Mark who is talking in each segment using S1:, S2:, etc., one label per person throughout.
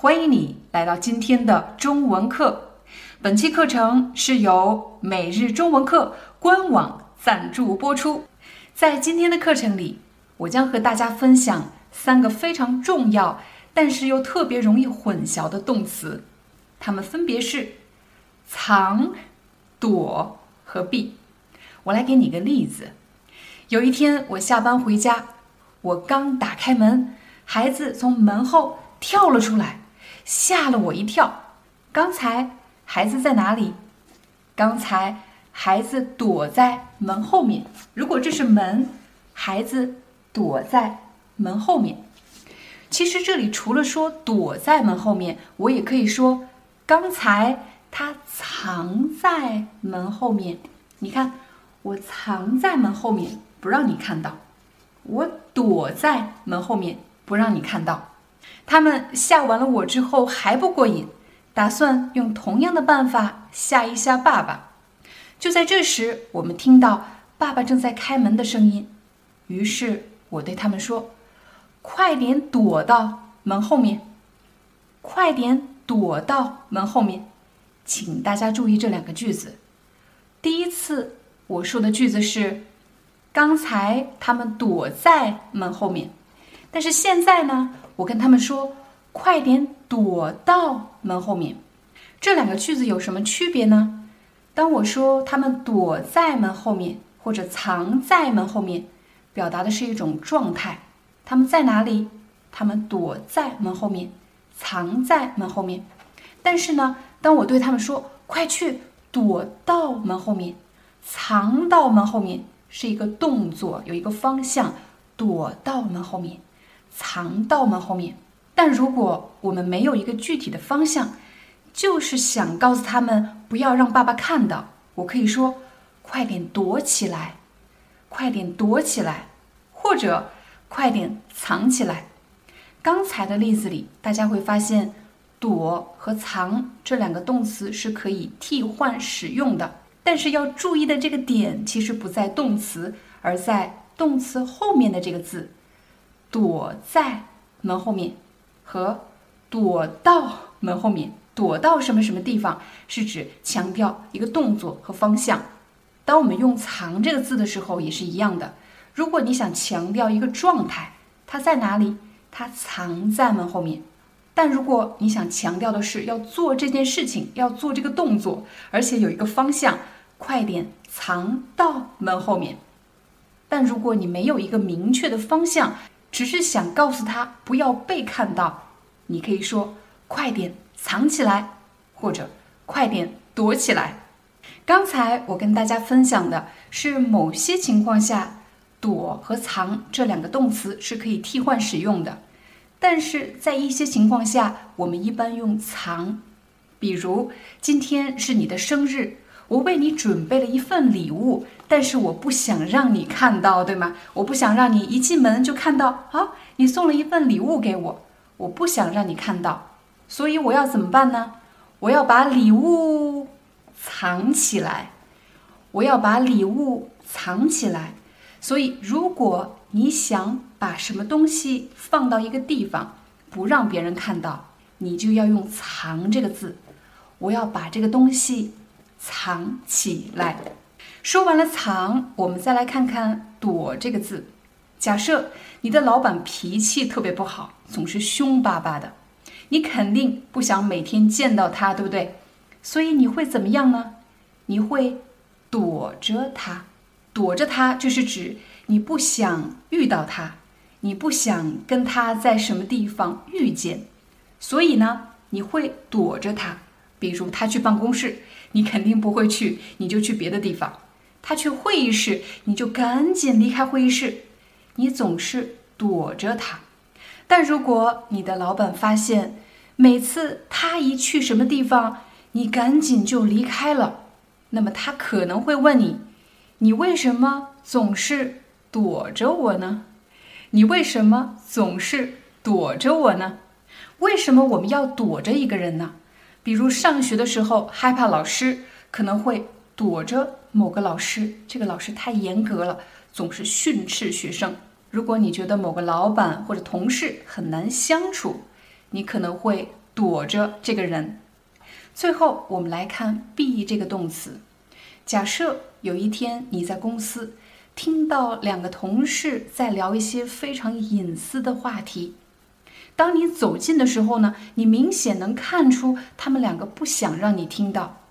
S1: 欢迎你来到今天的中文课。本期课程是由每日中文课官网赞助播出。在今天的课程里，我将和大家分享三个非常重要，但是又特别容易混淆的动词，它们分别是藏、躲和避。我来给你个例子。有一天我下班回家，我刚打开门，孩子从门后跳了出来。吓了我一跳！刚才孩子在哪里？刚才孩子躲在门后面。如果这是门，孩子躲在门后面。其实这里除了说躲在门后面，我也可以说刚才他藏在门后面。你看，我藏在门后面，不让你看到；我躲在门后面，不让你看到。他们吓完了我之后还不过瘾，打算用同样的办法吓一吓爸爸。就在这时，我们听到爸爸正在开门的声音，于是我对他们说：“快点躲到门后面，快点躲到门后面。”请大家注意这两个句子。第一次我说的句子是：“刚才他们躲在门后面。”但是现在呢？我跟他们说：“快点躲到门后面。”这两个句子有什么区别呢？当我说他们躲在门后面或者藏在门后面，表达的是一种状态。他们在哪里？他们躲在门后面，藏在门后面。但是呢，当我对他们说：“快去躲到门后面，藏到门后面”，是一个动作，有一个方向，躲到门后面。藏到门后面，但如果我们没有一个具体的方向，就是想告诉他们不要让爸爸看到，我可以说：“快点躲起来，快点躲起来，或者快点藏起来。”刚才的例子里，大家会发现“躲”和“藏”这两个动词是可以替换使用的，但是要注意的这个点其实不在动词，而在动词后面的这个字。躲在门后面和躲到门后面，躲到什么什么地方，是指强调一个动作和方向。当我们用“藏”这个字的时候，也是一样的。如果你想强调一个状态，它在哪里？它藏在门后面。但如果你想强调的是要做这件事情，要做这个动作，而且有一个方向，快点藏到门后面。但如果你没有一个明确的方向，只是想告诉他不要被看到，你可以说快点藏起来，或者快点躲起来。刚才我跟大家分享的是某些情况下，躲和藏这两个动词是可以替换使用的，但是在一些情况下，我们一般用藏。比如今天是你的生日。我为你准备了一份礼物，但是我不想让你看到，对吗？我不想让你一进门就看到啊，你送了一份礼物给我，我不想让你看到，所以我要怎么办呢？我要把礼物藏起来，我要把礼物藏起来。所以，如果你想把什么东西放到一个地方，不让别人看到，你就要用“藏”这个字。我要把这个东西。藏起来。说完了藏，我们再来看看躲这个字。假设你的老板脾气特别不好，总是凶巴巴的，你肯定不想每天见到他，对不对？所以你会怎么样呢？你会躲着他，躲着他就是指你不想遇到他，你不想跟他在什么地方遇见，所以呢，你会躲着他。比如他去办公室。你肯定不会去，你就去别的地方。他去会议室，你就赶紧离开会议室。你总是躲着他。但如果你的老板发现每次他一去什么地方，你赶紧就离开了。那么他可能会问你：“你为什么总是躲着我呢？你为什么总是躲着我呢？为什么我们要躲着一个人呢？比如上学的时候害怕老师，可能会躲着某个老师，这个老师太严格了，总是训斥学生。如果你觉得某个老板或者同事很难相处，你可能会躲着这个人。最后，我们来看“避”这个动词。假设有一天你在公司听到两个同事在聊一些非常隐私的话题，当你走近的时候呢，你明显能看出他们两个不想让你听到。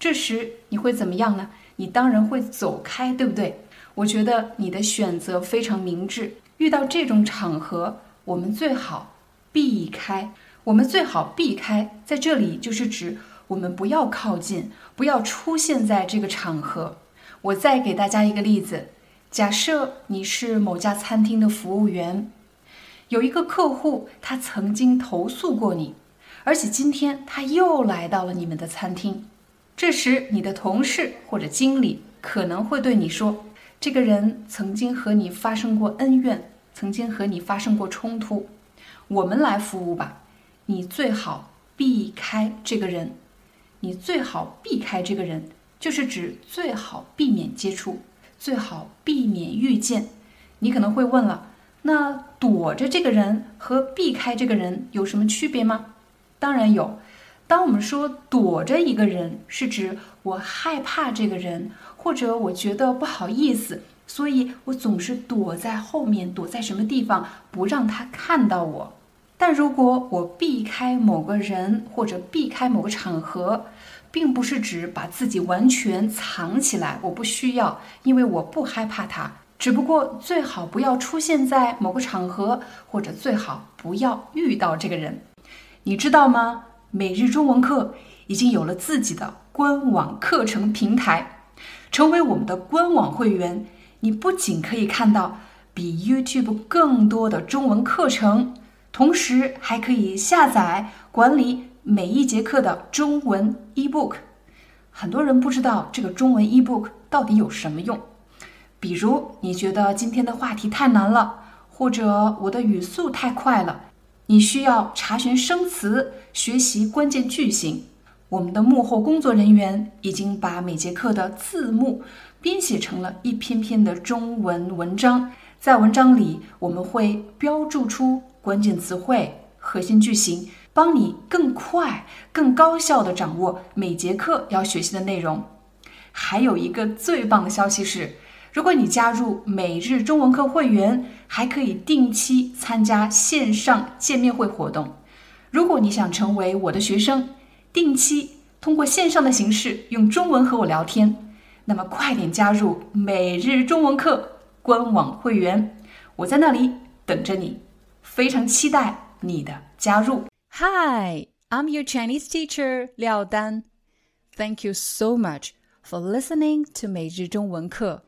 S1: 这时你会怎么样呢？你当然会走开，对不对？我觉得你的选择非常明智。遇到这种场合，我们最好。避开，我们最好避开。在这里就是指我们不要靠近，不要出现在这个场合。我再给大家一个例子：假设你是某家餐厅的服务员，有一个客户他曾经投诉过你，而且今天他又来到了你们的餐厅。这时，你的同事或者经理可能会对你说：“这个人曾经和你发生过恩怨，曾经和你发生过冲突。”我们来服务吧，你最好避开这个人，你最好避开这个人，就是指最好避免接触，最好避免遇见。你可能会问了，那躲着这个人和避开这个人有什么区别吗？当然有。当我们说躲着一个人，是指我害怕这个人，或者我觉得不好意思，所以我总是躲在后面，躲在什么地方，不让他看到我。但如果我避开某个人或者避开某个场合，并不是指把自己完全藏起来，我不需要，因为我不害怕他。只不过最好不要出现在某个场合，或者最好不要遇到这个人。你知道吗？每日中文课已经有了自己的官网课程平台，成为我们的官网会员，你不仅可以看到比 YouTube 更多的中文课程。同时还可以下载管理每一节课的中文 eBook。很多人不知道这个中文 eBook 到底有什么用。比如你觉得今天的话题太难了，或者我的语速太快了，你需要查询生词、学习关键句型。我们的幕后工作人员已经把每节课的字幕编写成了一篇篇的中文文章。在文章里，我们会标注出。关键词汇、核心句型，帮你更快、更高效地掌握每节课要学习的内容。还有一个最棒的消息是，如果你加入每日中文课会员，还可以定期参加线上见面会活动。如果你想成为我的学生，定期通过线上的形式用中文和我聊天，那么快点加入每日中文课官网会员，我在那里等着你。非常期待你的加入。Hi, I'm your Chinese teacher Liao Dan. Thank you so much for listening to 每日中文课.